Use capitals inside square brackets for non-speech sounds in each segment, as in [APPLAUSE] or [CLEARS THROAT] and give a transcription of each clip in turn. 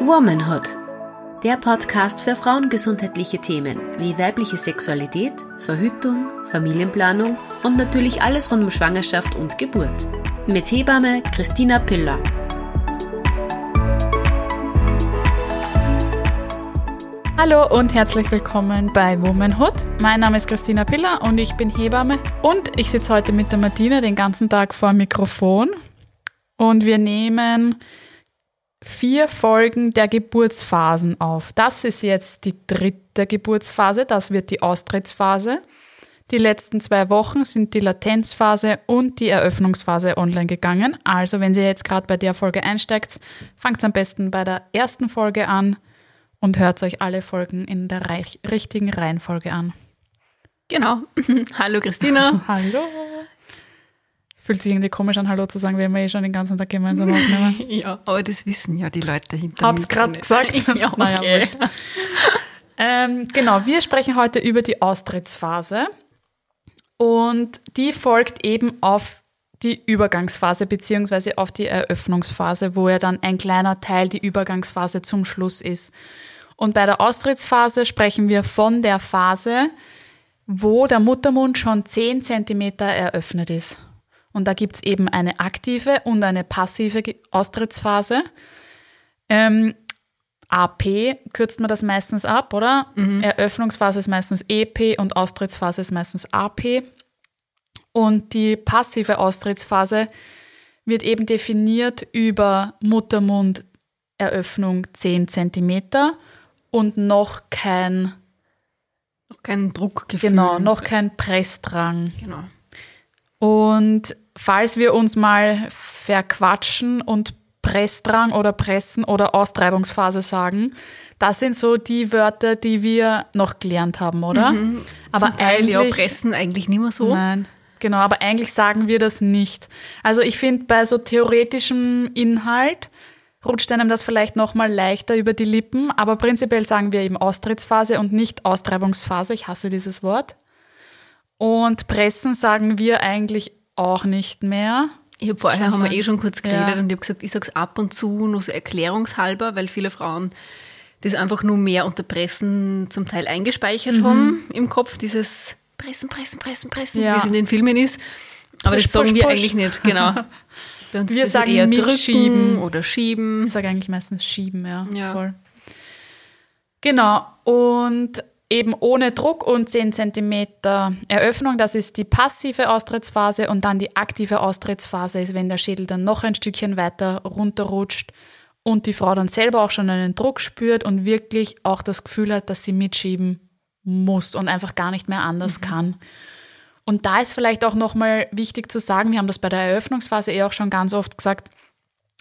Womanhood. Der Podcast für frauengesundheitliche Themen wie weibliche Sexualität, Verhütung, Familienplanung und natürlich alles rund um Schwangerschaft und Geburt. Mit Hebamme Christina Piller. Hallo und herzlich willkommen bei Womanhood. Mein Name ist Christina Piller und ich bin Hebamme. Und ich sitze heute mit der Martina den ganzen Tag vor dem Mikrofon. Und wir nehmen vier Folgen der Geburtsphasen auf. Das ist jetzt die dritte Geburtsphase, das wird die Austrittsphase. Die letzten zwei Wochen sind die Latenzphase und die Eröffnungsphase online gegangen. Also wenn ihr jetzt gerade bei der Folge einsteigt, fangt am besten bei der ersten Folge an und hört euch alle Folgen in der richtigen Reihenfolge an. Genau. [LAUGHS] Hallo Christina. Hallo. Fühlt sich irgendwie komisch an, Hallo zu sagen, wenn wir eh schon den ganzen Tag gemeinsam aufnehmen. [LAUGHS] ja, aber das wissen ja die Leute hinter Hab's gerade gesagt. [LAUGHS] ja, okay. naja, ähm, genau, wir sprechen heute über die Austrittsphase. Und die folgt eben auf die Übergangsphase beziehungsweise auf die Eröffnungsphase, wo ja dann ein kleiner Teil die Übergangsphase zum Schluss ist. Und bei der Austrittsphase sprechen wir von der Phase, wo der Muttermund schon 10 cm eröffnet ist. Und da gibt's eben eine aktive und eine passive Austrittsphase. Ähm, AP kürzt man das meistens ab, oder? Mhm. Eröffnungsphase ist meistens EP und Austrittsphase ist meistens AP. Und die passive Austrittsphase wird eben definiert über Muttermunderöffnung 10 cm und noch kein noch kein Druckgefühl. Genau, noch kein Pressdrang. Genau. Und falls wir uns mal verquatschen und Pressdrang oder Pressen oder Austreibungsphase sagen, das sind so die Wörter, die wir noch gelernt haben, oder? Mhm. Aber Zum Teil, eigentlich ja, pressen eigentlich nicht mehr so. Nein. Genau, aber eigentlich sagen wir das nicht. Also ich finde, bei so theoretischem Inhalt rutscht einem das vielleicht nochmal leichter über die Lippen, aber prinzipiell sagen wir eben Austrittsphase und nicht Austreibungsphase. Ich hasse dieses Wort. Und Pressen sagen wir eigentlich auch nicht mehr. Ich habe vorher haben wir eh schon kurz geredet ja. und ich habe gesagt, ich sage es ab und zu nur so erklärungshalber, weil viele Frauen das einfach nur mehr unter Pressen zum Teil eingespeichert mhm. haben im Kopf, dieses pressen, pressen, pressen, pressen, ja. wie es in den Filmen ist. Aber push, das sagen push, wir push. eigentlich nicht, genau. [LAUGHS] Bei uns wir ist sagen eher drücken schieben oder schieben. Ich sage eigentlich meistens schieben, ja, ja. Voll. Genau. Und eben ohne Druck und 10 cm Eröffnung, das ist die passive Austrittsphase und dann die aktive Austrittsphase ist, wenn der Schädel dann noch ein Stückchen weiter runterrutscht und die Frau dann selber auch schon einen Druck spürt und wirklich auch das Gefühl hat, dass sie mitschieben muss und einfach gar nicht mehr anders mhm. kann. Und da ist vielleicht auch nochmal wichtig zu sagen, wir haben das bei der Eröffnungsphase eh auch schon ganz oft gesagt,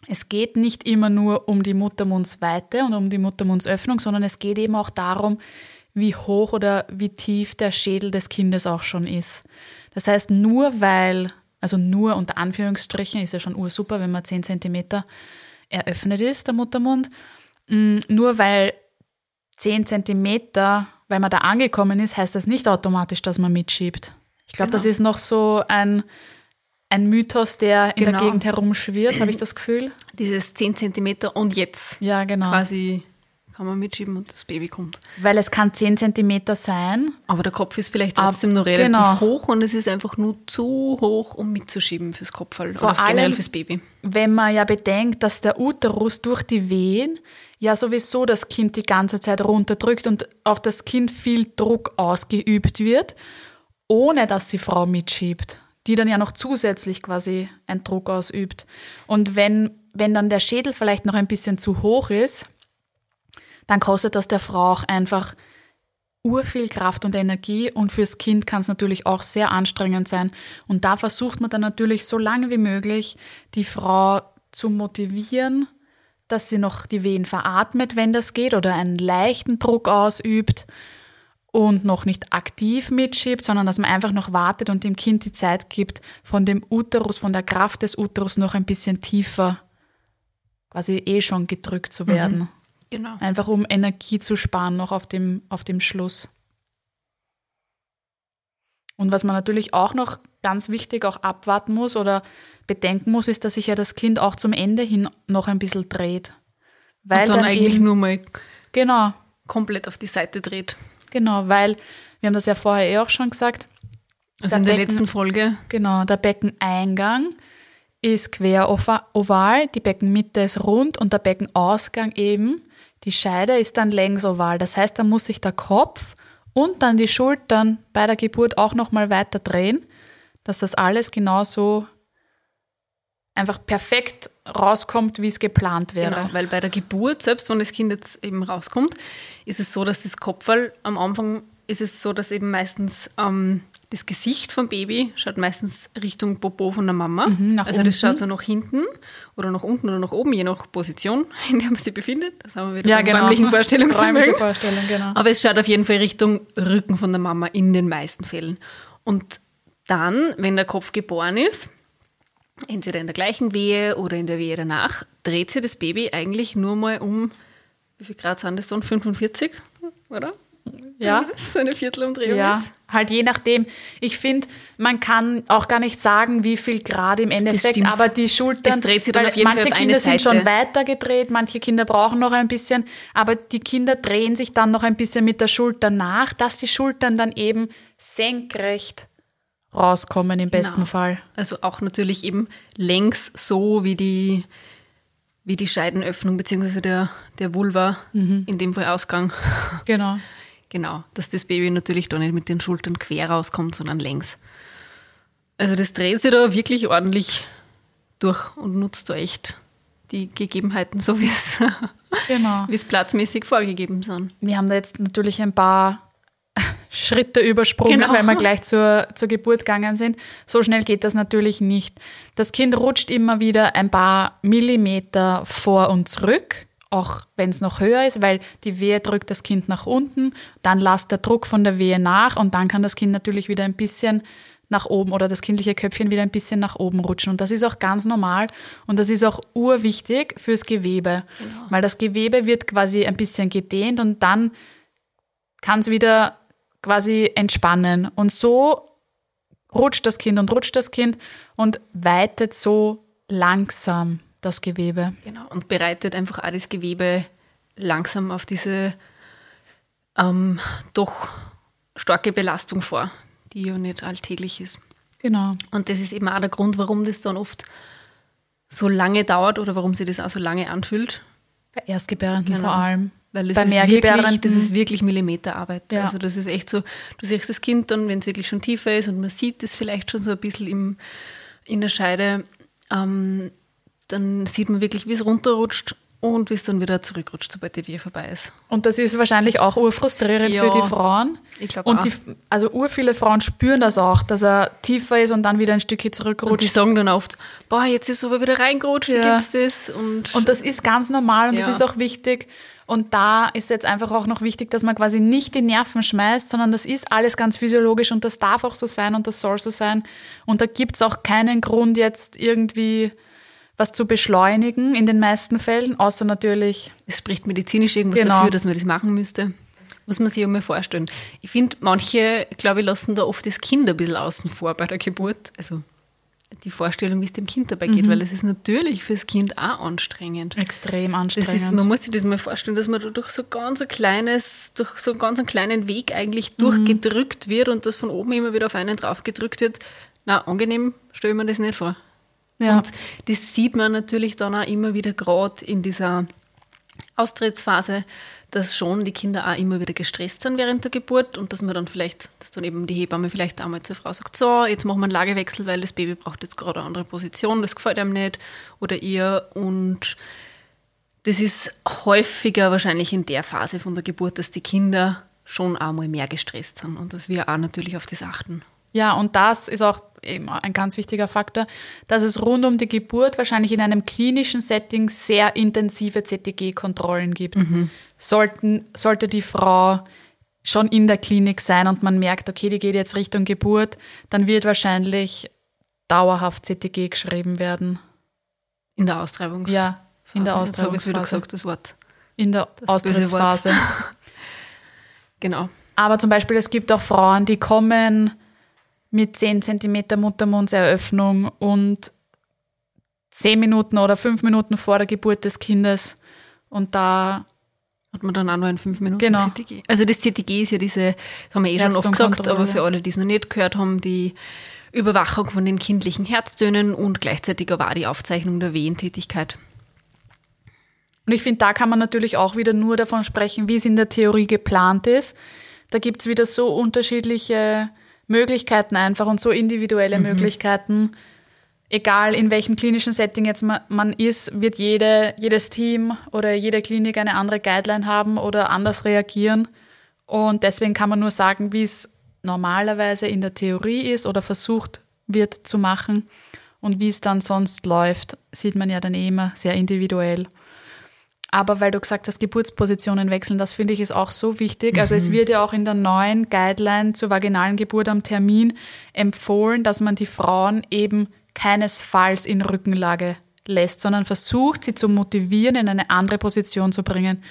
es geht nicht immer nur um die Muttermundsweite und um die Muttermundsöffnung, sondern es geht eben auch darum, wie hoch oder wie tief der Schädel des Kindes auch schon ist. Das heißt, nur weil, also nur unter Anführungsstrichen, ist ja schon ursuper, wenn man 10 Zentimeter eröffnet ist, der Muttermund, mm, nur weil 10 Zentimeter weil man da angekommen ist, heißt das nicht automatisch, dass man mitschiebt. Ich glaube, genau. das ist noch so ein, ein Mythos, der in genau. der Gegend herumschwirrt, habe ich das Gefühl. Dieses 10 Zentimeter und jetzt ja, genau. quasi kann man mitschieben und das Baby kommt. Weil es kann 10 Zentimeter sein. Aber der Kopf ist vielleicht trotzdem noch relativ genau. hoch und es ist einfach nur zu hoch, um mitzuschieben fürs Kopfball Vor oder generell fürs Baby. Wenn man ja bedenkt, dass der Uterus durch die Wehen ja sowieso das Kind die ganze Zeit runterdrückt und auf das Kind viel Druck ausgeübt wird, ohne dass die Frau mitschiebt, die dann ja noch zusätzlich quasi einen Druck ausübt. Und wenn, wenn dann der Schädel vielleicht noch ein bisschen zu hoch ist, dann kostet das der Frau auch einfach urviel Kraft und Energie und fürs Kind kann es natürlich auch sehr anstrengend sein. Und da versucht man dann natürlich so lange wie möglich die Frau zu motivieren, dass sie noch die Wehen veratmet, wenn das geht, oder einen leichten Druck ausübt und noch nicht aktiv mitschiebt, sondern dass man einfach noch wartet und dem Kind die Zeit gibt, von dem Uterus, von der Kraft des Uterus noch ein bisschen tiefer quasi eh schon gedrückt zu werden. Mhm, genau. Einfach um Energie zu sparen noch auf dem, auf dem Schluss. Und was man natürlich auch noch ganz wichtig auch abwarten muss oder bedenken muss, ist, dass sich ja das Kind auch zum Ende hin noch ein bisschen dreht. Weil und dann, dann eigentlich eben, nur mal genau. komplett auf die Seite dreht. Genau, weil wir haben das ja vorher eh auch schon gesagt. Also in der Becken, letzten Folge. Genau, der Beckeneingang ist quer oval, die Beckenmitte ist rund und der Beckenausgang eben, die Scheide ist dann längs oval. Das heißt, da muss sich der Kopf und dann die Schultern bei der Geburt auch nochmal weiter drehen, dass das alles genauso einfach perfekt rauskommt, wie es geplant wäre. Genau, weil bei der Geburt, selbst wenn das Kind jetzt eben rauskommt, ist es so, dass das Kopfball am Anfang ist es so, dass eben meistens ähm, das Gesicht vom Baby schaut meistens Richtung Popo von der Mama. Mhm, also das schaut so nach hinten oder nach unten oder nach oben, je nach Position, [LAUGHS] in der man sich befindet. Das haben wir wieder ja, genau. räumlichen [LAUGHS] Vorstellungsvermögen. Vorstellung, genau. Aber es schaut auf jeden Fall Richtung Rücken von der Mama in den meisten Fällen. Und dann, wenn der Kopf geboren ist, entweder in der gleichen Wehe oder in der Wehe danach, dreht sich das Baby eigentlich nur mal um, wie viel Grad sind das dann? 45, oder? Ja. [LAUGHS] So eine Viertelumdrehung ja. ist. Halt je nachdem. Ich finde, man kann auch gar nicht sagen, wie viel Grad im Endeffekt, aber die Schultern. Es dreht sich dann auf jeden manche Fall auf Kinder sind schon weiter gedreht, manche Kinder brauchen noch ein bisschen, aber die Kinder drehen sich dann noch ein bisschen mit der Schulter nach, dass die Schultern dann eben senkrecht rauskommen im besten genau. Fall. Also auch natürlich eben längs so wie die, wie die Scheidenöffnung bzw. Der, der Vulva, mhm. in dem Fall Ausgang. Genau. Genau, dass das Baby natürlich da nicht mit den Schultern quer rauskommt, sondern längs. Also das dreht sich da wirklich ordentlich durch und nutzt da echt die Gegebenheiten, so wie es, [LAUGHS] genau. wie es platzmäßig vorgegeben sind. Wir haben da jetzt natürlich ein paar [LAUGHS] Schritte übersprungen, genau. weil wir gleich zur, zur Geburt gegangen sind. So schnell geht das natürlich nicht. Das Kind rutscht immer wieder ein paar Millimeter vor und zurück, auch wenn es noch höher ist, weil die Wehe drückt das Kind nach unten, dann lasst der Druck von der Wehe nach und dann kann das Kind natürlich wieder ein bisschen nach oben oder das kindliche Köpfchen wieder ein bisschen nach oben rutschen. Und das ist auch ganz normal und das ist auch urwichtig fürs Gewebe, genau. weil das Gewebe wird quasi ein bisschen gedehnt und dann kann es wieder quasi entspannen. Und so rutscht das Kind und rutscht das Kind und weitet so langsam das Gewebe. Genau, und bereitet einfach auch das Gewebe langsam auf diese ähm, doch starke Belastung vor, die ja nicht alltäglich ist. Genau. Und das ist eben auch der Grund, warum das dann oft so lange dauert oder warum sich das auch so lange anfühlt. Bei Erstgebärenden genau. vor allem. Weil das, Bei ist wirklich, das ist wirklich Millimeterarbeit. Ja. Also das ist echt so, du siehst das Kind dann, wenn es wirklich schon tiefer ist und man sieht es vielleicht schon so ein bisschen im, in der Scheide, ähm, dann sieht man wirklich, wie es runterrutscht und wie es dann wieder zurückrutscht, sobald die Wehe vorbei ist. Und das ist wahrscheinlich auch urfrustrierend ja, für die Frauen. Ich glaube auch. Die, also ur viele Frauen spüren das auch, dass er tiefer ist und dann wieder ein Stückchen zurückrutscht. Und die sagen dann oft, boah, jetzt ist es aber wieder reingerutscht, ja. wie geht's das? Und, und das ist ganz normal und ja. das ist auch wichtig. Und da ist jetzt einfach auch noch wichtig, dass man quasi nicht die Nerven schmeißt, sondern das ist alles ganz physiologisch und das darf auch so sein und das soll so sein. Und da gibt es auch keinen Grund jetzt irgendwie was zu beschleunigen in den meisten Fällen, außer natürlich. Es spricht medizinisch irgendwas genau. dafür, dass man das machen müsste. Muss man sich ja mal vorstellen. Ich finde, manche, glaube ich, lassen da oft das Kind ein bisschen außen vor bei der Geburt. Also die Vorstellung, wie es dem Kind dabei geht, mhm. weil es ist natürlich fürs Kind auch anstrengend. Extrem anstrengend. Das ist, man muss sich das mal vorstellen, dass man da durch so ganz ein kleines, durch so einen ganz einen kleinen Weg eigentlich mhm. durchgedrückt wird und das von oben immer wieder auf einen drauf gedrückt wird. Na, angenehm stelle ich mir das nicht vor. Ja. Und das sieht man natürlich dann auch immer wieder gerade in dieser Austrittsphase, dass schon die Kinder auch immer wieder gestresst sind während der Geburt und dass man dann vielleicht, dass dann eben die Hebamme vielleicht einmal zur Frau sagt, so, jetzt machen wir einen Lagewechsel, weil das Baby braucht jetzt gerade eine andere Position, das gefällt einem nicht oder ihr und das ist häufiger wahrscheinlich in der Phase von der Geburt, dass die Kinder schon einmal mehr gestresst sind und dass wir auch natürlich auf das achten. Ja, und das ist auch eben ein ganz wichtiger Faktor, dass es rund um die Geburt wahrscheinlich in einem klinischen Setting sehr intensive CTG-Kontrollen gibt. Mhm. Sollten, sollte die Frau schon in der Klinik sein und man merkt, okay, die geht jetzt Richtung Geburt, dann wird wahrscheinlich dauerhaft CTG geschrieben werden. In der Austreibungs Ja, in der Austreibungsphase. Jetzt habe ich wieder gesagt, das Wort. In der das Austrittsphase. [LAUGHS] genau. Aber zum Beispiel, es gibt auch Frauen, die kommen mit 10 cm Muttermundseröffnung und 10 Minuten oder 5 Minuten vor der Geburt des Kindes Und da hat man dann auch noch ein 5 Minuten genau. CTG. Also das CTG ist ja diese, das haben wir eh schon oft gesagt, aber für alle, die es noch nicht gehört haben, die Überwachung von den kindlichen Herztönen und gleichzeitig war die Aufzeichnung der Wehentätigkeit. Und ich finde, da kann man natürlich auch wieder nur davon sprechen, wie es in der Theorie geplant ist. Da gibt es wieder so unterschiedliche Möglichkeiten einfach und so individuelle mhm. Möglichkeiten. Egal in welchem klinischen Setting jetzt man ist, wird jede, jedes Team oder jede Klinik eine andere Guideline haben oder anders reagieren. Und deswegen kann man nur sagen, wie es normalerweise in der Theorie ist oder versucht wird zu machen. Und wie es dann sonst läuft, sieht man ja dann eh immer sehr individuell. Aber weil du gesagt hast, Geburtspositionen wechseln, das finde ich ist auch so wichtig. Also es mhm. wird ja auch in der neuen Guideline zur vaginalen Geburt am Termin empfohlen, dass man die Frauen eben keinesfalls in Rückenlage lässt, sondern versucht, sie zu motivieren, in eine andere Position zu bringen.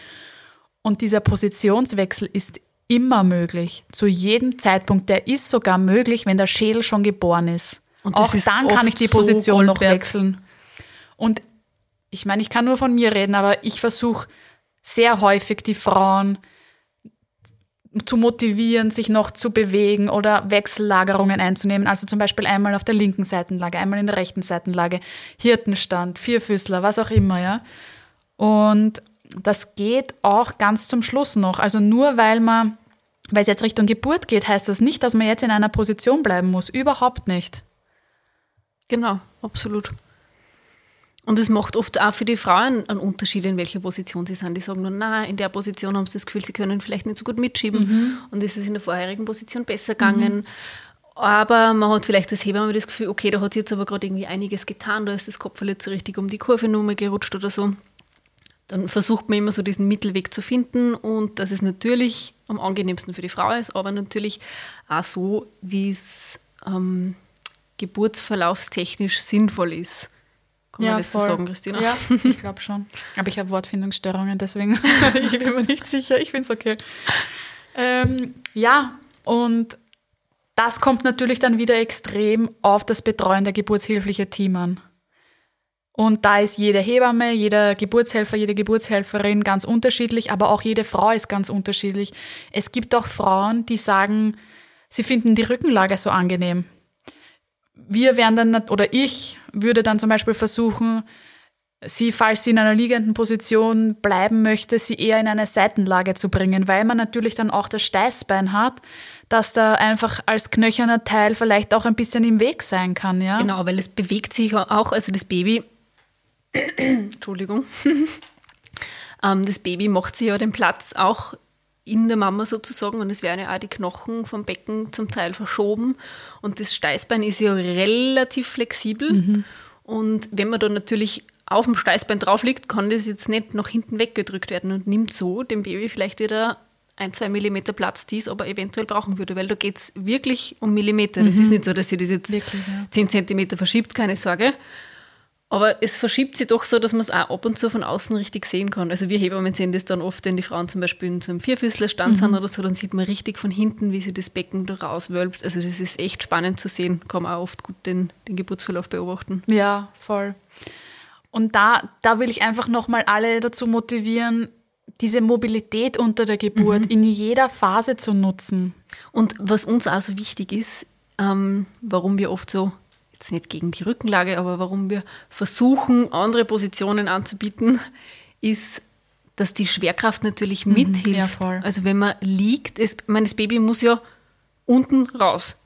Und dieser Positionswechsel ist immer möglich, zu jedem Zeitpunkt. Der ist sogar möglich, wenn der Schädel schon geboren ist. Und auch dann kann ich die Position so noch wechseln. Und ich meine, ich kann nur von mir reden, aber ich versuche sehr häufig die Frauen zu motivieren, sich noch zu bewegen oder Wechsellagerungen einzunehmen. Also zum Beispiel einmal auf der linken Seitenlage, einmal in der rechten Seitenlage, Hirtenstand, Vierfüßler, was auch immer, ja. Und das geht auch ganz zum Schluss noch. Also nur weil man, weil es jetzt Richtung Geburt geht, heißt das nicht, dass man jetzt in einer Position bleiben muss. Überhaupt nicht. Genau, absolut. Und es macht oft auch für die Frauen einen Unterschied, in welcher Position sie sind. Die sagen nur, na, in der Position haben sie das Gefühl, sie können vielleicht nicht so gut mitschieben. Mhm. Und ist es in der vorherigen Position besser gegangen. Mhm. Aber man hat vielleicht als Hebamme das Gefühl, okay, da hat sie jetzt aber gerade irgendwie einiges getan, da ist das Kopf nicht so richtig um die Kurve nur gerutscht oder so. Dann versucht man immer so diesen Mittelweg zu finden und dass es natürlich am angenehmsten für die Frau ist, aber natürlich auch so, wie es ähm, geburtsverlaufstechnisch sinnvoll ist. Kann ja, man das voll. so sagen, Christina? Ja, [LAUGHS] ich glaube schon. Aber ich habe Wortfindungsstörungen, deswegen [LAUGHS] ich bin mir nicht sicher. Ich finde es okay. Ähm, ja, und das kommt natürlich dann wieder extrem auf das Betreuen der geburtshilfliche Team an. Und da ist jede Hebamme, jeder Geburtshelfer, jede Geburtshelferin ganz unterschiedlich, aber auch jede Frau ist ganz unterschiedlich. Es gibt auch Frauen, die sagen, sie finden die Rückenlage so angenehm wir werden dann, oder ich würde dann zum Beispiel versuchen, sie, falls sie in einer liegenden Position bleiben möchte, sie eher in eine Seitenlage zu bringen, weil man natürlich dann auch das Steißbein hat, dass da einfach als knöcherner Teil vielleicht auch ein bisschen im Weg sein kann, ja. Genau, weil es bewegt sich auch, also das Baby, [CLEARS THROAT] Entschuldigung, [LAUGHS] ähm, das Baby macht sich ja den Platz auch in der Mama sozusagen und es werden ja auch die Knochen vom Becken zum Teil verschoben und das Steißbein ist ja relativ flexibel mhm. und wenn man da natürlich auf dem Steißbein drauf liegt, kann das jetzt nicht nach hinten weggedrückt werden und nimmt so dem Baby vielleicht wieder ein, zwei Millimeter Platz, die es aber eventuell brauchen würde, weil da geht es wirklich um Millimeter. Mhm. Das ist nicht so, dass sie das jetzt wirklich, ja. 10 Zentimeter verschiebt, keine Sorge. Aber es verschiebt sich doch so, dass man es auch ab und zu von außen richtig sehen kann. Also wir Hebammen sehen das dann oft, wenn die Frauen zum Beispiel in so einem Vierfüßlerstand mhm. sind oder so, dann sieht man richtig von hinten, wie sie das Becken da rauswölbt. Also das ist echt spannend zu sehen. Kann man auch oft gut den, den Geburtsverlauf beobachten. Ja, voll. Und da, da will ich einfach nochmal alle dazu motivieren, diese Mobilität unter der Geburt mhm. in jeder Phase zu nutzen. Und was uns auch so wichtig ist, ähm, warum wir oft so jetzt nicht gegen die Rückenlage, aber warum wir versuchen, andere Positionen anzubieten, ist, dass die Schwerkraft natürlich mhm, mithilft. Ja, also wenn man liegt, es, mein, das Baby muss ja unten raus.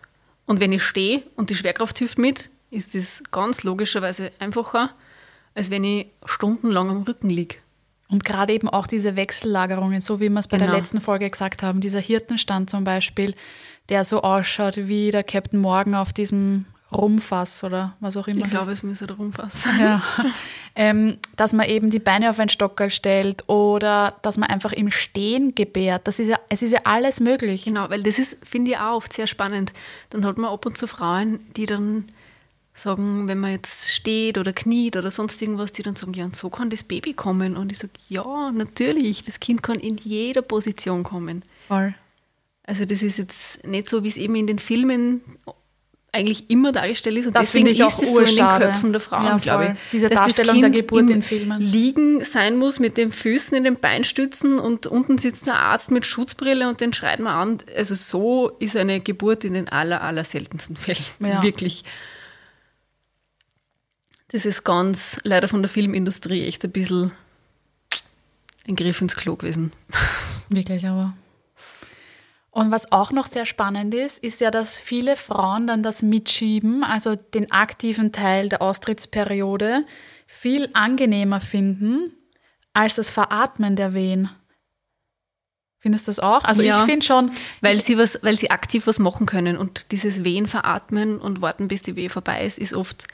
Und wenn ich stehe und die Schwerkraft hilft mit, ist das ganz logischerweise einfacher, als wenn ich stundenlang am Rücken liege. Und gerade eben auch diese Wechsellagerungen, so wie wir es bei genau. der letzten Folge gesagt haben, dieser Hirtenstand zum Beispiel, der so ausschaut wie der Captain Morgan auf diesem Rumfass oder was auch immer. Ich glaube, es müsste der Rumfass sein. Ja. ähm, dass man eben die Beine auf ein Stockerl stellt oder dass man einfach im Stehen gebärt. Das ist ja, es ist ja alles möglich. Genau, weil das ist, finde ich auch oft sehr spannend. Dann hat man ab und zu Frauen, die dann sagen, wenn man jetzt steht oder kniet oder sonst irgendwas, die dann sagen, ja, und so kann das Baby kommen. Und ich sage, ja, natürlich, das Kind kann in jeder Position kommen. Voll. Also das ist jetzt nicht so, wie es eben in den Filmen eigentlich immer dargestellt ist. Und das deswegen ich ist es so in den Köpfen der Frauen, ja, glaube ich. Diese Darstellung der Geburt in Filmen. Liegen sein muss mit den Füßen in den Beinstützen und unten sitzt der Arzt mit Schutzbrille und den schreit man an. Also so ist eine Geburt in den aller, aller seltensten Fällen. Ja. Wirklich. Das ist ganz leider von der Filmindustrie echt ein bisschen ein Griff ins Klo gewesen. Wirklich aber. Und was auch noch sehr spannend ist, ist ja, dass viele Frauen dann das Mitschieben, also den aktiven Teil der Austrittsperiode, viel angenehmer finden als das Veratmen der Wehen. Findest du das auch? Also ja, ich finde schon. Weil sie was, weil sie aktiv was machen können und dieses Wehen veratmen und warten, bis die Wehe vorbei ist, ist oft,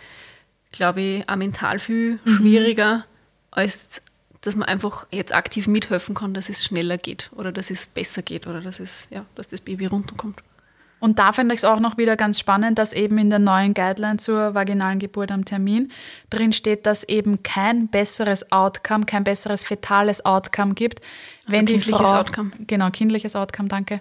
glaube ich, auch mental viel mhm. schwieriger als dass man einfach jetzt aktiv mithelfen kann, dass es schneller geht oder dass es besser geht oder dass, es, ja, dass das Baby runterkommt. Und da finde ich es auch noch wieder ganz spannend, dass eben in der neuen Guideline zur vaginalen Geburt am Termin drin steht, dass eben kein besseres Outcome, kein besseres fetales Outcome gibt, wenn also die Frau Outcome. genau kindliches Outcome, danke,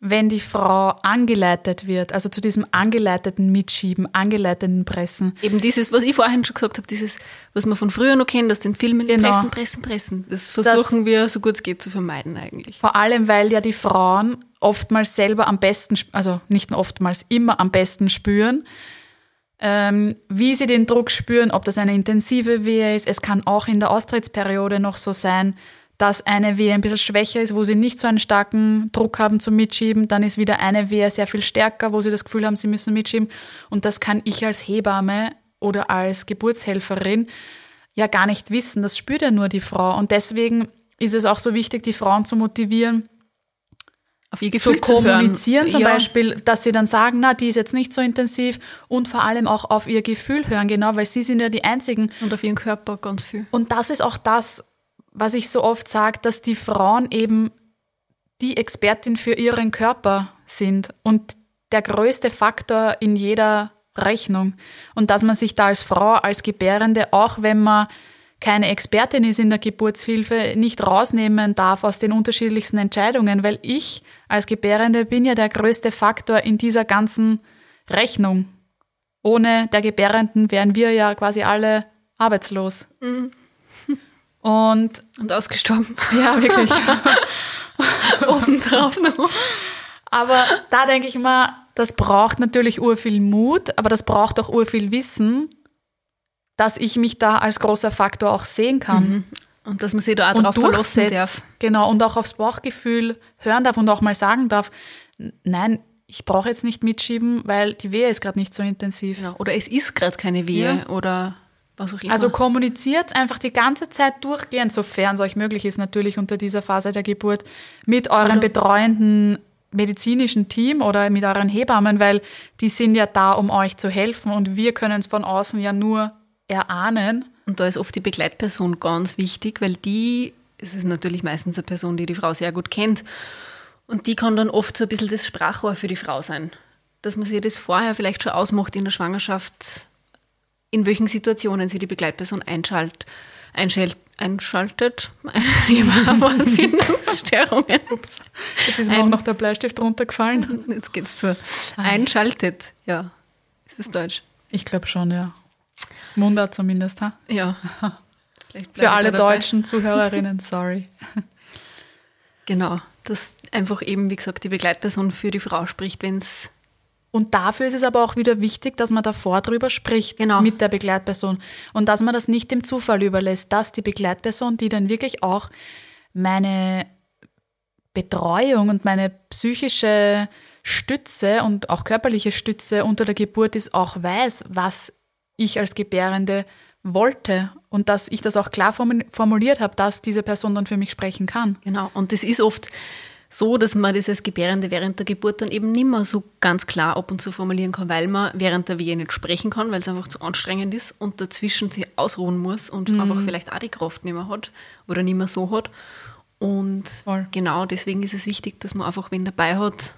wenn die Frau angeleitet wird, also zu diesem angeleiteten Mitschieben, angeleiteten Pressen. Eben dieses, was ich vorhin schon gesagt habe, dieses, was man von früher noch kennt, aus den Filmen, genau. pressen, pressen, pressen. Das versuchen das, wir, so gut es geht, zu vermeiden eigentlich. Vor allem, weil ja die Frauen oftmals selber am besten, also nicht nur oftmals, immer am besten spüren, ähm, wie sie den Druck spüren, ob das eine intensive Wehe ist. Es kann auch in der Austrittsperiode noch so sein, dass eine Wehe ein bisschen schwächer ist, wo sie nicht so einen starken Druck haben zum Mitschieben, dann ist wieder eine Wehe sehr viel stärker, wo sie das Gefühl haben, sie müssen mitschieben. Und das kann ich als Hebamme oder als Geburtshelferin ja gar nicht wissen. Das spürt ja nur die Frau. Und deswegen ist es auch so wichtig, die Frauen zu motivieren, auf ihr Gefühl zu kommunizieren, zu zum ja. Beispiel, dass sie dann sagen, na, die ist jetzt nicht so intensiv und vor allem auch auf ihr Gefühl hören, genau, weil sie sind ja die einzigen. Und auf ihren Körper ganz viel. Und das ist auch das, was ich so oft sage, dass die Frauen eben die Expertin für ihren Körper sind und der größte Faktor in jeder Rechnung. Und dass man sich da als Frau, als Gebärende, auch wenn man keine Expertin ist in der Geburtshilfe, nicht rausnehmen darf aus den unterschiedlichsten Entscheidungen, weil ich als Gebärende bin ja der größte Faktor in dieser ganzen Rechnung. Ohne der Gebärenden wären wir ja quasi alle arbeitslos. Mhm. Und, und ausgestorben. [LAUGHS] Ja, wirklich. [LAUGHS] Obendrauf noch. Aber da denke ich mal, das braucht natürlich urviel Mut, aber das braucht auch urviel Wissen, dass ich mich da als großer Faktor auch sehen kann. Mhm. Und dass man sich da auch drauf verlassen darf. Genau, und auch aufs Bauchgefühl hören darf und auch mal sagen darf, nein, ich brauche jetzt nicht mitschieben, weil die Wehe ist gerade nicht so intensiv. Genau. Oder es ist gerade keine Wehe ja. oder was auch immer. Also kommuniziert einfach die ganze Zeit durchgehend, sofern es euch möglich ist, natürlich unter dieser Phase der Geburt, mit eurem Hallo. betreuenden medizinischen Team oder mit euren Hebammen, weil die sind ja da, um euch zu helfen und wir können es von außen ja nur erahnen. Und da ist oft die Begleitperson ganz wichtig, weil die, es ist natürlich meistens eine Person, die die Frau sehr gut kennt und die kann dann oft so ein bisschen das Sprachrohr für die Frau sein. Dass man sich das vorher vielleicht schon ausmacht in der Schwangerschaft, in welchen Situationen sie die Begleitperson einschalt, einschalt, einschaltet. [LAUGHS] Findungsstörungen. Ups. Jetzt ist mir auch noch der Bleistift runtergefallen. [LAUGHS] Jetzt geht's zu. Einschaltet, ja. Ist das Deutsch? Ich glaube schon, ja. Mundart zumindest, ha? Ja. Für alle deutschen Zuhörerinnen, [LAUGHS] sorry. Genau, dass einfach eben, wie gesagt, die Begleitperson für die Frau spricht, wenn es und dafür ist es aber auch wieder wichtig, dass man davor drüber spricht genau. mit der Begleitperson und dass man das nicht dem Zufall überlässt, dass die Begleitperson, die dann wirklich auch meine Betreuung und meine psychische Stütze und auch körperliche Stütze unter der Geburt ist, auch weiß, was ich als Gebärende wollte und dass ich das auch klar formuliert habe, dass diese Person dann für mich sprechen kann. Genau, und das ist oft so, dass man das als Gebärende während der Geburt dann eben nicht mehr so ganz klar ab und zu formulieren kann, weil man während der Wehe nicht sprechen kann, weil es einfach zu anstrengend ist und dazwischen sich ausruhen muss und mhm. einfach vielleicht auch die Kraft nicht mehr hat oder nicht mehr so hat. Und Voll. genau deswegen ist es wichtig, dass man einfach wen dabei hat,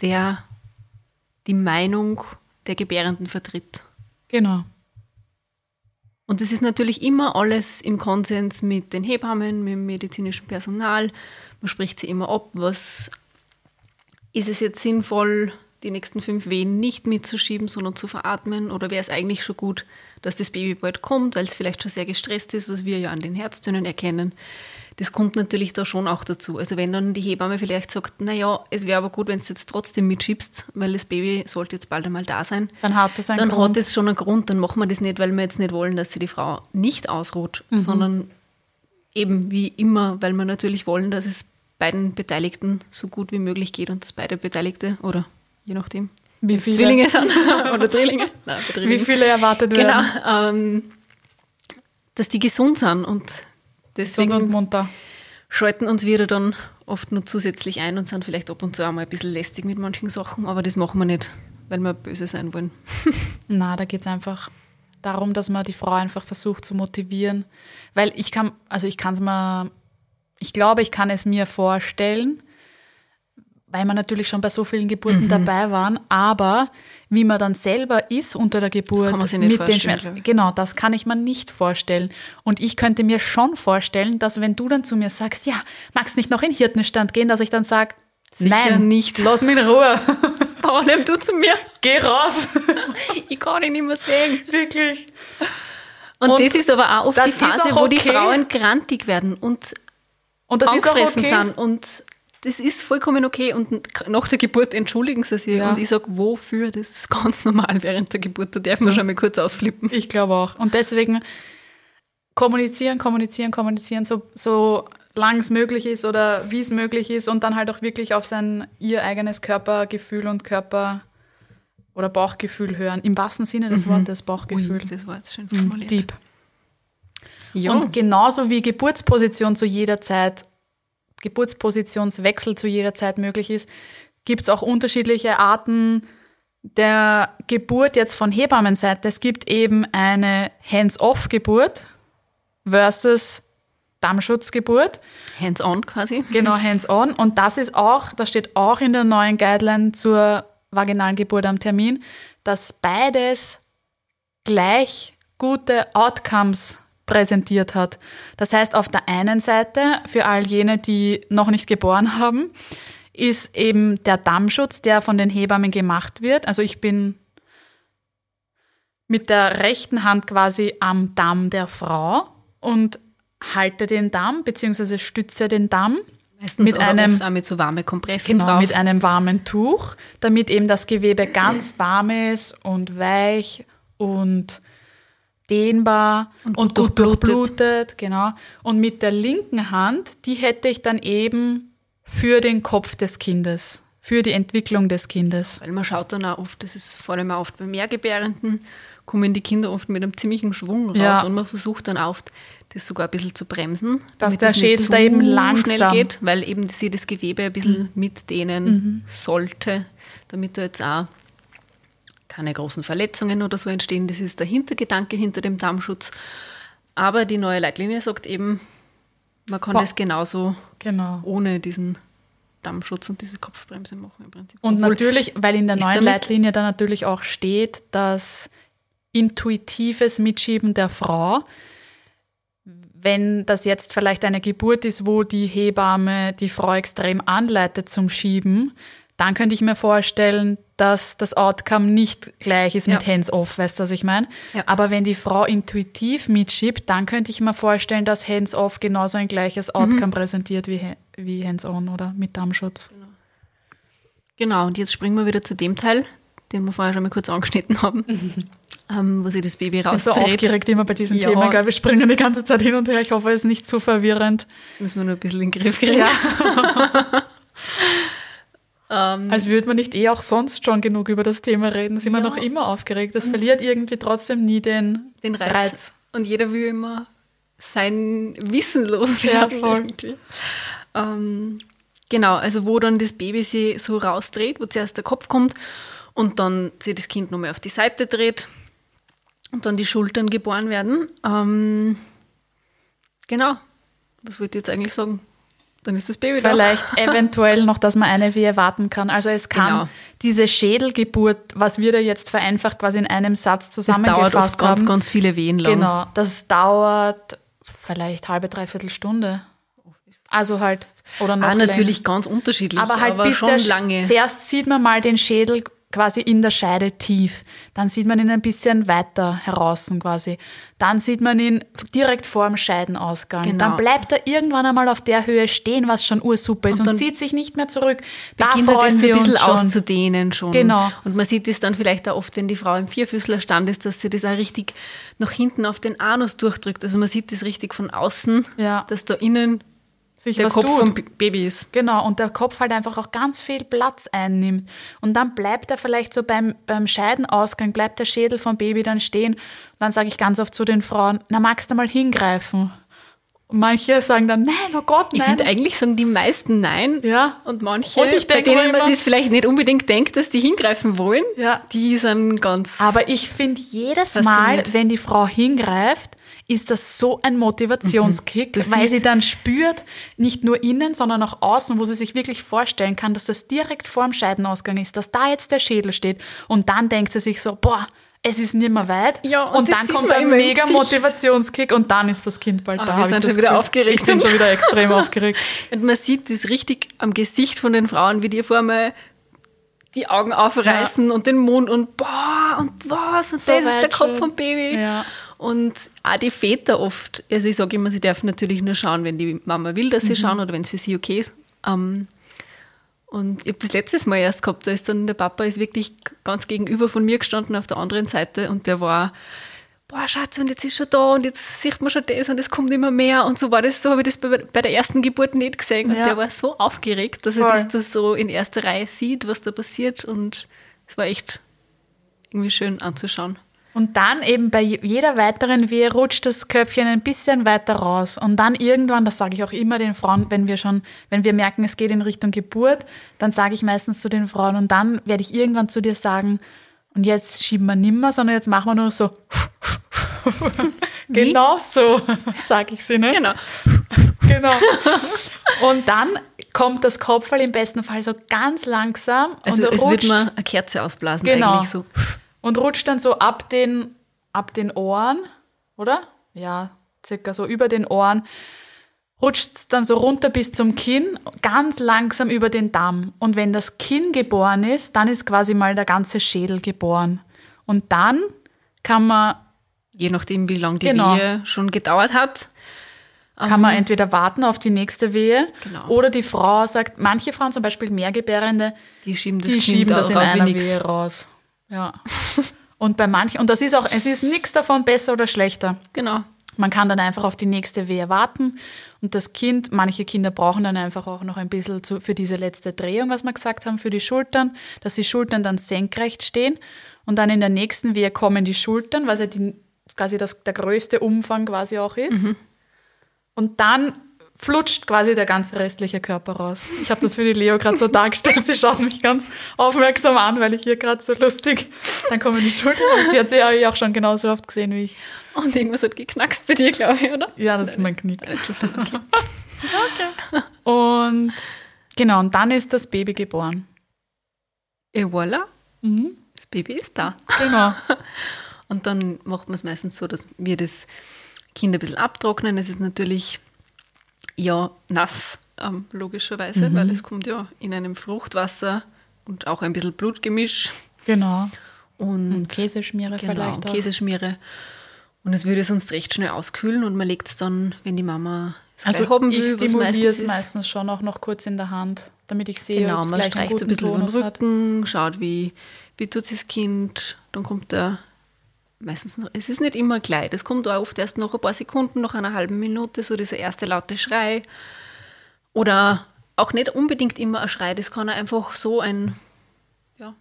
der die Meinung der Gebärenden vertritt. Genau. Und das ist natürlich immer alles im Konsens mit den Hebammen, mit dem medizinischen Personal, man spricht sie immer ab, was ist es jetzt sinnvoll, die nächsten fünf Wehen nicht mitzuschieben, sondern zu veratmen? Oder wäre es eigentlich schon gut, dass das Baby bald kommt, weil es vielleicht schon sehr gestresst ist, was wir ja an den Herztönen erkennen? Das kommt natürlich da schon auch dazu. Also wenn dann die Hebamme vielleicht sagt, naja, es wäre aber gut, wenn du jetzt trotzdem mitschiebst, weil das Baby sollte jetzt bald einmal da sein. Dann hat das einen Dann Grund. hat das schon einen Grund. Dann machen wir das nicht, weil wir jetzt nicht wollen, dass sie die Frau nicht ausruht, Mhm. sondern eben wie immer, weil wir natürlich wollen, dass es beiden Beteiligten so gut wie möglich geht und dass beide Beteiligte oder je nachdem, Wie viele? Zwillinge sind [LAUGHS] oder Drillinge. Nein, Wie viele erwartet Genau, werden? ähm, dass die gesund sind und Gesund und deswegen munter. schalten uns wir da dann oft nur zusätzlich ein und sind vielleicht ab und zu auch mal ein bisschen lästig mit manchen Sachen, aber das machen wir nicht, weil wir böse sein wollen. [LAUGHS] Na, da geht es einfach darum, dass man die Frau einfach versucht zu motivieren. Weil ich kann, also ich kann es mir, ich glaube, ich kann es mir vorstellen, weil wir natürlich schon bei so vielen Geburten Mhm. dabei waren, aber wie man dann selber ist unter der Geburt man nicht den Schmerzen-. Genau, das kann ich mir nicht vorstellen. Und ich könnte mir schon vorstellen, dass wenn du dann zu mir sagst, ja, magst nicht noch in Hirtenstand gehen, dass ich dann sage, nein, nicht. lass mich in Ruhe, [LAUGHS] Frau, nimm du zu mir. geh raus. [LAUGHS] Ich kann ihn nicht mehr sehen. Wirklich. Und, Und das ist aber auch oft die Phase, auch wo die okay. Frauen grantig werden und Und das ist auch okay. sind. Und das ist vollkommen okay. Und nach der Geburt entschuldigen sie sich. Ja. Und ich sage, wofür? Das ist ganz normal während der Geburt. Da darf man schon mal kurz ausflippen. Ich glaube auch. Und deswegen kommunizieren, kommunizieren, kommunizieren, so, so lang es möglich ist oder wie es möglich ist und dann halt auch wirklich auf sein ihr eigenes Körpergefühl und Körper oder Bauchgefühl hören. Im wahrsten Sinne des Wortes Bauchgefühl. Ui, das war jetzt schön formuliert. Deep. Ja. Und genauso wie Geburtsposition zu jeder Zeit, Geburtspositionswechsel zu jeder Zeit möglich ist, gibt es auch unterschiedliche Arten der Geburt jetzt von Hebammenseite. Es gibt eben eine Hands-off-Geburt versus Dammschutzgeburt. Hands-on quasi. Genau, hands-on. Und das ist auch, das steht auch in der neuen Guideline zur vaginalen Geburt am Termin, dass beides gleich gute Outcomes präsentiert hat. Das heißt, auf der einen Seite, für all jene, die noch nicht geboren haben, ist eben der Dammschutz, der von den Hebammen gemacht wird. Also ich bin mit der rechten Hand quasi am Damm der Frau und halte den Damm bzw. stütze den Damm Meistens Mit einem- oft mit so warme Kompressen Genau, drauf. mit einem warmen Tuch, damit eben das Gewebe ganz warm ist und weich und dehnbar Und und, gut durchblutet. durchblutet. Genau. Und mit der linken Hand, die hätte ich dann eben für den Kopf des Kindes, für die Entwicklung des Kindes. Weil man schaut dann auch oft, das ist vor allem auch oft bei Mehrgebärenden, kommen die Kinder oft mit einem ziemlichen Schwung raus Ja. und man versucht dann oft, das sogar ein bisschen zu bremsen. Dass damit der das nicht Schädel zu da eben schnell langsam- geht, weil eben sie das Gewebe ein bisschen mitdehnen sollte, damit da jetzt auch keine großen Verletzungen oder so entstehen. Das ist der Hintergedanke hinter dem Dammschutz. Aber die neue Leitlinie sagt eben, man kann Boah. das genauso Genau. ohne diesen Dammschutz und diese Kopfbremse machen im Prinzip. Und Obwohl- natürlich, weil in der neuen Leitlinie dann natürlich auch steht, dass intuitives Mitschieben der Frau, wenn das jetzt vielleicht eine Geburt ist, wo die Hebamme die Frau extrem anleitet zum Schieben, dann könnte ich mir vorstellen, dass das Outcome nicht gleich ist mit Ja. Hands-off, weißt du, was ich meine? Ja. Aber wenn die Frau intuitiv mitschiebt, dann könnte ich mir vorstellen, dass Hands-off genauso ein gleiches Outcome präsentiert wie, wie Hands-on oder mit Dammschutz. Genau, und jetzt springen wir wieder zu dem Teil, den wir vorher schon mal kurz angeschnitten haben, [LAUGHS] ähm, wo sie das Baby sind so rausdreht. aufgeregt immer bei diesen Ja. Themen, gell? Wir springen die ganze Zeit hin und her. Ich hoffe, es ist nicht zu verwirrend. Müssen wir nur ein bisschen in den Griff kriegen. [LAUGHS] [LAUGHS] ähm, Als würde man nicht eh auch sonst schon genug über das Thema reden, sind wir Ja. noch immer aufgeregt. Das verliert irgendwie trotzdem nie den, den Reiz. Reiz. Und jeder will immer sein Wissen loswerden. irgendwie. Ähm, genau, also wo dann das Baby sie so rausdreht, wo zuerst der Kopf kommt und dann sie das Kind nochmal auf die Seite dreht und dann die Schultern geboren werden. Ähm, genau. Was wollte ich jetzt eigentlich sagen? Dann ist das Baby da. Vielleicht [LAUGHS] eventuell noch, dass man eine Wehe warten kann. Also es kann Genau. diese Schädelgeburt, was wir da jetzt vereinfacht quasi in einem Satz Das dauert zusammengefasst oft ganz, haben. ganz viele Wehen lang. Genau, das dauert vielleicht halbe, dreiviertel Stunde. Also halt, oder noch Ah, natürlich ganz unterschiedlich, aber halt bis schon lange. Zuerst sieht man mal den Schädel quasi in der Scheide tief. Dann sieht man ihn ein bisschen weiter heraus quasi. Dann sieht man ihn direkt vor dem Scheidenausgang. Genau. Dann bleibt er irgendwann einmal auf der Höhe stehen, was schon ursuper ist Und und, zieht sich nicht mehr zurück. Da beginnt er das so ein bisschen schon. auszudehnen schon. Genau. Und man sieht es dann vielleicht auch oft, wenn die Frau im Vierfüßlerstand ist, dass sie das auch richtig nach hinten auf den Anus durchdrückt. Also man sieht das richtig von außen, Ja. dass da innen Sich der was Kopf tut. vom B- Baby ist. Genau, und der Kopf halt einfach auch ganz viel Platz einnimmt. Und dann bleibt er vielleicht so beim, beim Scheidenausgang, bleibt der Schädel vom Baby dann stehen. Und dann sage ich ganz oft zu den Frauen, na magst du mal hingreifen? Und manche sagen dann, nein, oh Gott, Ich nein. finde, eigentlich sagen die meisten Nein. Ja. Und manche, Und ich bei denen man sich vielleicht nicht unbedingt denkt, dass die hingreifen wollen, Ja. die sind ganz... Aber ich finde jedes Mal, wenn die Frau hingreift, ist das so ein Motivationskick, Das weil sie dann spürt, nicht nur innen, sondern auch außen, wo sie sich wirklich vorstellen kann, dass das direkt vorm Scheidenausgang ist, dass da jetzt der Schädel steht. Und dann denkt sie sich so, boah, es ist nicht mehr weit. Ja, und und dann kommt ein mega. Motivationskick und dann ist das Kind bald Ah, da. wir sind schon wieder Gefühl. aufgeregt. Ich bin schon wieder extrem [LAUGHS] aufgeregt. Und man sieht das richtig am Gesicht von den Frauen, wie die vor einmal die Augen aufreißen und den Mund und boah und was und So das ist der Kopf vom Baby. Ja. Und auch die Väter oft, also ich sage immer, sie dürfen natürlich nur schauen, wenn die Mama will, dass sie schauen oder wenn es für sie okay ist. Ähm, und ich habe das letztes Mal erst gehabt, da ist dann der Papa ist wirklich ganz gegenüber von mir gestanden auf der anderen Seite und der war, boah Schatz, und jetzt ist schon da und jetzt sieht man schon das und es kommt immer mehr und so war das so, habe ich das bei, bei der ersten Geburt nicht gesehen und Ja. der war so aufgeregt, dass er Voll. das da so in erster Reihe sieht, was da passiert und es war echt irgendwie schön anzuschauen. Und dann eben bei jeder weiteren Wehe rutscht das Köpfchen ein bisschen weiter raus. Und dann irgendwann, das sage ich auch immer den Frauen, wenn wir schon, wenn wir merken, es geht in Richtung Geburt, dann sage ich meistens zu den Frauen und dann werde ich irgendwann zu dir sagen, und jetzt schieben wir nimmer, sondern jetzt machen wir nur so. [LAUGHS] genau so, [LAUGHS] sage ich sie, ne? Genau. Genau. Und dann kommt das Kopfball im besten Fall so ganz langsam Also und es rutscht wird man eine Kerze ausblasen Genau. eigentlich so. Und rutscht dann so ab den, ab den Ohren, oder? Ja, circa so über den Ohren. Rutscht dann so runter bis zum Kinn, ganz langsam über den Damm. Und wenn das Kinn geboren ist, dann ist quasi mal der ganze Schädel geboren. Und dann kann man, Je nachdem, wie lange die Genau. Wehe schon gedauert hat. kann man entweder warten auf die nächste Wehe Genau. oder die Frau sagt, manche Frauen, zum Beispiel Mehrgebärende, Die schieben das die Kind schieben das in einer nix. Wehe raus. Ja. Und bei manchen, und das ist auch, es ist nichts davon besser oder schlechter. Genau. Man kann dann einfach auf die nächste Wehe warten und das Kind, manche Kinder brauchen dann einfach auch noch ein bisschen zu, für diese letzte Drehung, was wir gesagt haben, für die Schultern, dass die Schultern dann senkrecht stehen und dann in der nächsten Wehe kommen die Schultern, was ja die, quasi das, der größte Umfang quasi auch ist. Und dann flutscht quasi der ganze restliche Körper raus. Ich habe das für die Leo gerade so dargestellt. Sie schaut mich ganz aufmerksam an, weil ich hier gerade so lustig. Dann kommen die Schultern. raus. Sie hat sie ja auch schon genauso oft gesehen wie ich. Und irgendwas hat geknackst bei dir, glaube ich, oder? Ja, das ist mein Knick. Entschuldigung, okay. [LAUGHS] Und genau, und dann ist das Baby geboren. Et voilà, Mhm. das Baby ist da. Genau. [LAUGHS] Und dann macht man es meistens so, dass wir das Kind ein bisschen abtrocknen. Es ist natürlich ja nass, ähm, logischerweise, weil es kommt ja in einem Fruchtwasser und auch ein bisschen Blutgemisch Genau. und, Und Käseschmiere genau, vielleicht auch. Käseschmiere. Und es würde sonst recht schnell auskühlen und man legt es dann, wenn die Mama es Also haben ich will, was stimuliere es ist. meistens schon auch noch kurz in der Hand, damit ich sehe, Genau, ob es man gleich einen streicht so ein guten bisschen über den Tonus hat. Rücken, schaut, wie, wie tut sich das Kind. Dann kommt der, meistens noch, es ist nicht immer gleich, das kommt auch oft erst nach ein paar Sekunden, nach einer halben Minute, so dieser erste laute Schrei. Oder auch nicht unbedingt immer ein Schrei, das kann einfach so ein ja,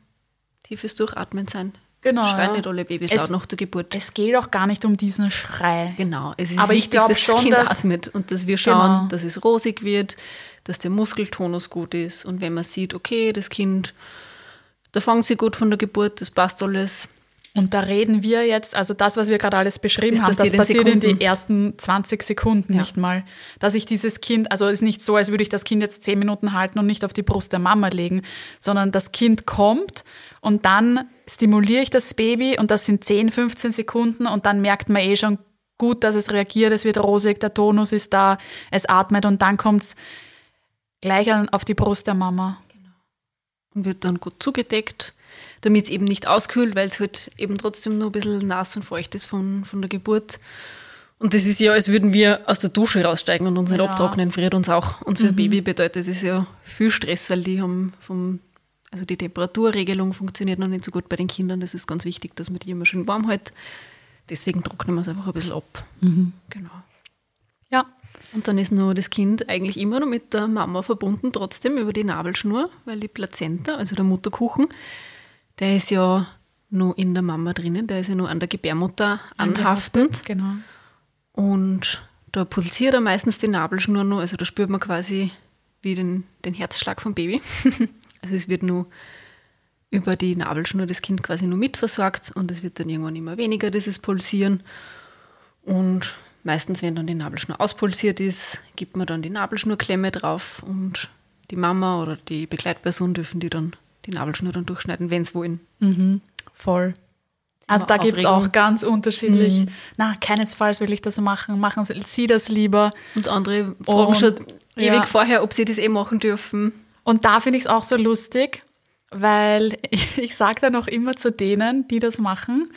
tiefes Durchatmen sein. Genau, Schreien ja. nicht alle Babys Es- laut nach der Geburt. Es geht auch gar nicht um diesen Schrei. Genau, es ist Aber ich wichtig, glaub dass schon, das Kind dass- atmet und dass wir schauen, Genau. dass es rosig wird, dass der Muskeltonus gut ist. Und wenn man sieht, okay, das Kind, da fangen sie gut von der Geburt, das passt alles. Und da reden wir jetzt, also das, was wir gerade alles beschrieben Das haben, das passiert in passiert in, die ersten 20 Sekunden nicht mal. Dass ich dieses Kind, also es ist nicht so, als würde ich das Kind jetzt 10 Minuten halten und nicht auf die Brust der Mama legen, sondern das Kind kommt und dann stimuliere ich das Baby und das sind 10, 15 Sekunden und dann merkt man eh schon, gut, dass es reagiert, es wird rosig, der Tonus ist da, es atmet und dann kommt es gleich auf die Brust der Mama. Genau. Und wird dann gut zugedeckt, damit es eben nicht auskühlt, weil es halt eben trotzdem nur ein bisschen nass und feucht ist von, von der Geburt. Und das ist ja, als würden wir aus der Dusche raussteigen und uns nicht ja. abtrocknen, friert uns auch. Und für mhm. ein Baby bedeutet es ja viel Stress, weil die haben vom, also die Temperaturregelung funktioniert noch nicht so gut bei den Kindern. Das ist ganz wichtig, dass man die immer schön warm hält. Deswegen trocknen wir es einfach ein bisschen ab. Mhm. Genau. Ja. Und dann ist nur das Kind eigentlich immer noch mit der Mama verbunden, trotzdem über die Nabelschnur, weil die Plazenta, also der Mutterkuchen, der ist ja nur in der Mama drinnen, der ist ja nur an der Gebärmutter anhaftend. Genau. Und da pulsiert er meistens die Nabelschnur nur, also da spürt man quasi wie den, den Herzschlag vom Baby. [LAUGHS] also es wird nur über die Nabelschnur das Kind quasi nur mitversorgt und es wird dann irgendwann immer weniger, dieses Pulsieren. Und meistens, wenn dann die Nabelschnur auspulsiert ist, gibt man dann die Nabelschnurklemme drauf und die Mama oder die Begleitperson dürfen die dann die Nabelschnur dann durchschneiden, wenn es wollen. Mhm, voll. Also da gibt es auch ganz unterschiedlich. Mhm. Na, keinesfalls will ich das machen. Machen Sie das lieber. Und andere fragen und, schon ewig ja. vorher, ob sie das eh machen dürfen. Und da finde ich es auch so lustig, weil [LAUGHS] ich, ich sage dann auch immer zu denen, die das machen,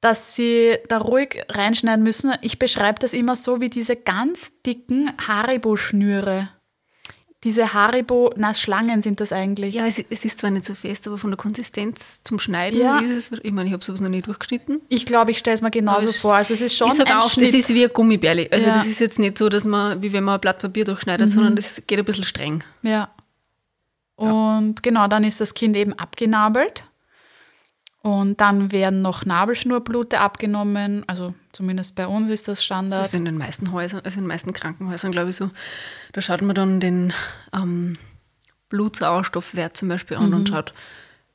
dass sie da ruhig reinschneiden müssen. Ich beschreibe das immer so wie diese ganz dicken Haribo-Schnüre diese Haribo, na Schlangen sind das eigentlich. Ja, es, es, ist zwar nicht so fest, aber von der Konsistenz zum Schneiden ja. ist es, ich meine, ich habe sowas noch nie durchgeschnitten. Ich glaube, ich stelle es mir genauso vor. Also es ist schon ich ein auch, Schnitt. das ist wie ein Gummibärli. Also ja. das ist jetzt nicht so, dass man, wie wenn man ein Blatt Papier durchschneidet, mhm. sondern das geht ein bisschen streng. Ja. Und ja. genau, dann ist das Kind eben abgenabelt. Und dann werden noch Nabelschnurblute abgenommen. Also zumindest bei uns ist das Standard. Das ist in den meisten Häusern, also in den meisten Krankenhäusern, glaube ich, so. Da schaut man dann den ähm, Blutsauerstoffwert zum Beispiel an mhm. und schaut,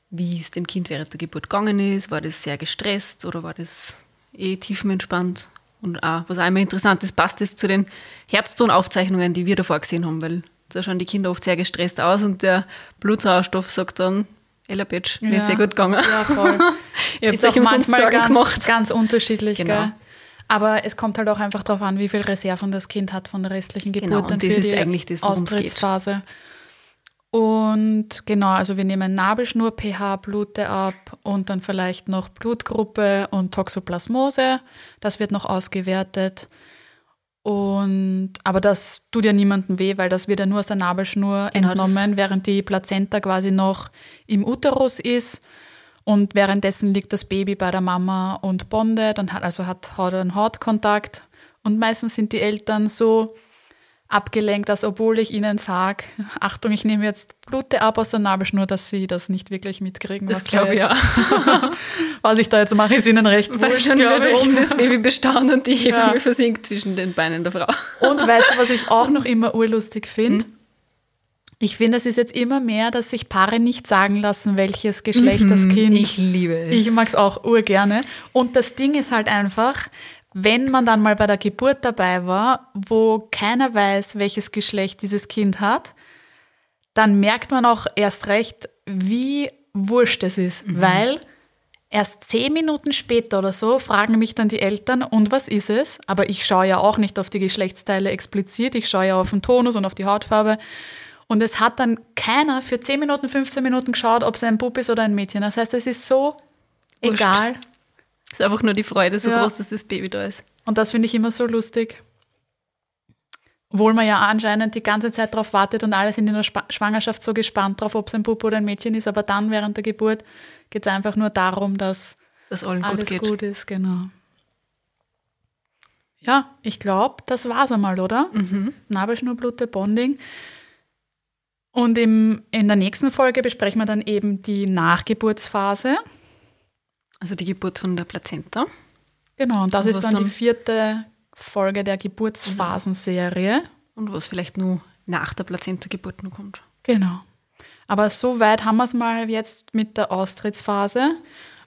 wie es dem Kind während der Geburt gegangen ist. War das sehr gestresst oder war das eh tiefenentspannt? Und auch, was auch immer interessant ist, passt es zu den Herztonaufzeichnungen, die wir davor gesehen haben, weil da schauen die Kinder oft sehr gestresst aus und der Blutsauerstoff sagt dann, Ella Bitch, mir ja. ist sehr gut gegangen. Ja, voll. [LAUGHS] Habt ist auch manchmal ganz, gemacht. ganz unterschiedlich, genau. gell? Aber es kommt halt auch einfach darauf an, wie viel Reserven das Kind hat von der restlichen Geburt genau, und das für ist die eigentlich das, Austrittsphase. Und genau, also wir nehmen Nabelschnur, pH-Blute ab und dann vielleicht noch Blutgruppe und Toxoplasmose. Das wird noch ausgewertet. Und, aber das tut ja niemandem weh, weil das wird ja nur aus der Nabelschnur genau, entnommen, während die Plazenta quasi noch im Uterus ist. Und währenddessen liegt das Baby bei der Mama und bondet und hat, also hat Haut an Haut Kontakt. Und meistens sind die Eltern so abgelenkt, dass obwohl ich ihnen sage, Achtung, ich nehme jetzt Blute ab aus der Nabelschnur, dass sie das nicht wirklich mitkriegen. Das glaube ich ja. [LAUGHS] was ich da jetzt mache, ist ihnen recht Weil wurscht, schon wird oben das Baby bestanden und die Hebamme ja. versinkt zwischen den Beinen der Frau. Und weißt du, was ich auch noch immer urlustig finde? Hm? Ich finde, es ist jetzt immer mehr, dass sich Paare nicht sagen lassen, welches Geschlecht mhm, das Kind. Ich liebe es. Ich mag es auch urgerne. Und das Ding ist halt einfach, wenn man dann mal bei der Geburt dabei war, wo keiner weiß, welches Geschlecht dieses Kind hat, dann merkt man auch erst recht, wie wurscht es ist, mhm. weil erst zehn Minuten später oder so fragen mich dann die Eltern, und was ist es? Aber ich schaue ja auch nicht auf die Geschlechtsteile explizit, ich schaue ja auf den Tonus und auf die Hautfarbe. Und es hat dann keiner für 10 Minuten, 15 Minuten geschaut, ob es ein Bub ist oder ein Mädchen. Das heißt, es ist so Wurscht. egal. Es ist einfach nur die Freude so ja. groß, dass das Baby da ist. Und das finde ich immer so lustig. Obwohl man ja anscheinend die ganze Zeit darauf wartet und alles in der Schwangerschaft so gespannt drauf, ob es ein Bub oder ein Mädchen ist. Aber dann während der Geburt geht es einfach nur darum, dass das alles gut, gut, ist. Genau. Ja, ich glaube, das war's einmal, oder? Mhm. Nabelschnurblute, Bonding. Und im, in der nächsten Folge besprechen wir dann eben die Nachgeburtsphase. Also die Geburt von der Plazenta. Genau, und das und ist dann, dann, die vierte Folge der Geburtsphasenserie. Und was vielleicht nur nach der Plazenta-Geburt noch kommt. Genau. Aber so weit haben wir es mal jetzt mit der Austrittsphase.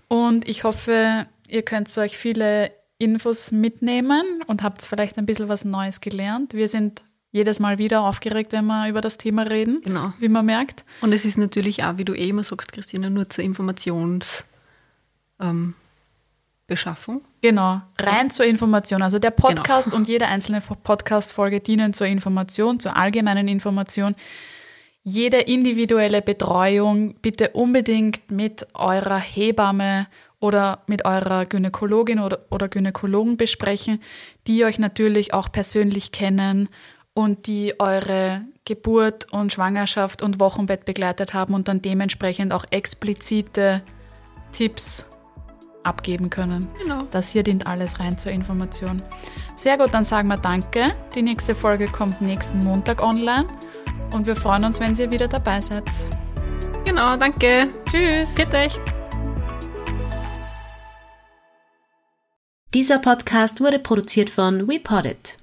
Und ich hoffe, ihr könnt euch viele Infos mitnehmen und habt vielleicht ein bisschen was Neues gelernt. Wir sind jedes Mal wieder aufgeregt, wenn wir über das Thema reden, genau. wie man merkt. Und es ist natürlich auch, wie du eh immer sagst, Christina, nur zur Informations- ähm, Beschaffung. Genau, rein zur Information. Also der Podcast genau. und jede einzelne Podcast-Folge dienen zur Information, zur allgemeinen Information. Jede individuelle Betreuung bitte unbedingt mit eurer Hebamme oder mit eurer Gynäkologin oder, oder Gynäkologen besprechen, die euch natürlich auch persönlich kennen und die eure Geburt und Schwangerschaft und Wochenbett begleitet haben und dann dementsprechend auch explizite Tipps abgeben können. Genau. Das hier dient alles rein zur Information. Sehr gut, dann sagen wir Danke. Die nächste Folge kommt nächsten Montag online und wir freuen uns, wenn ihr wieder dabei seid. Genau, danke. Tschüss. Geht euch. Dieser Podcast wurde produziert von WePoddit.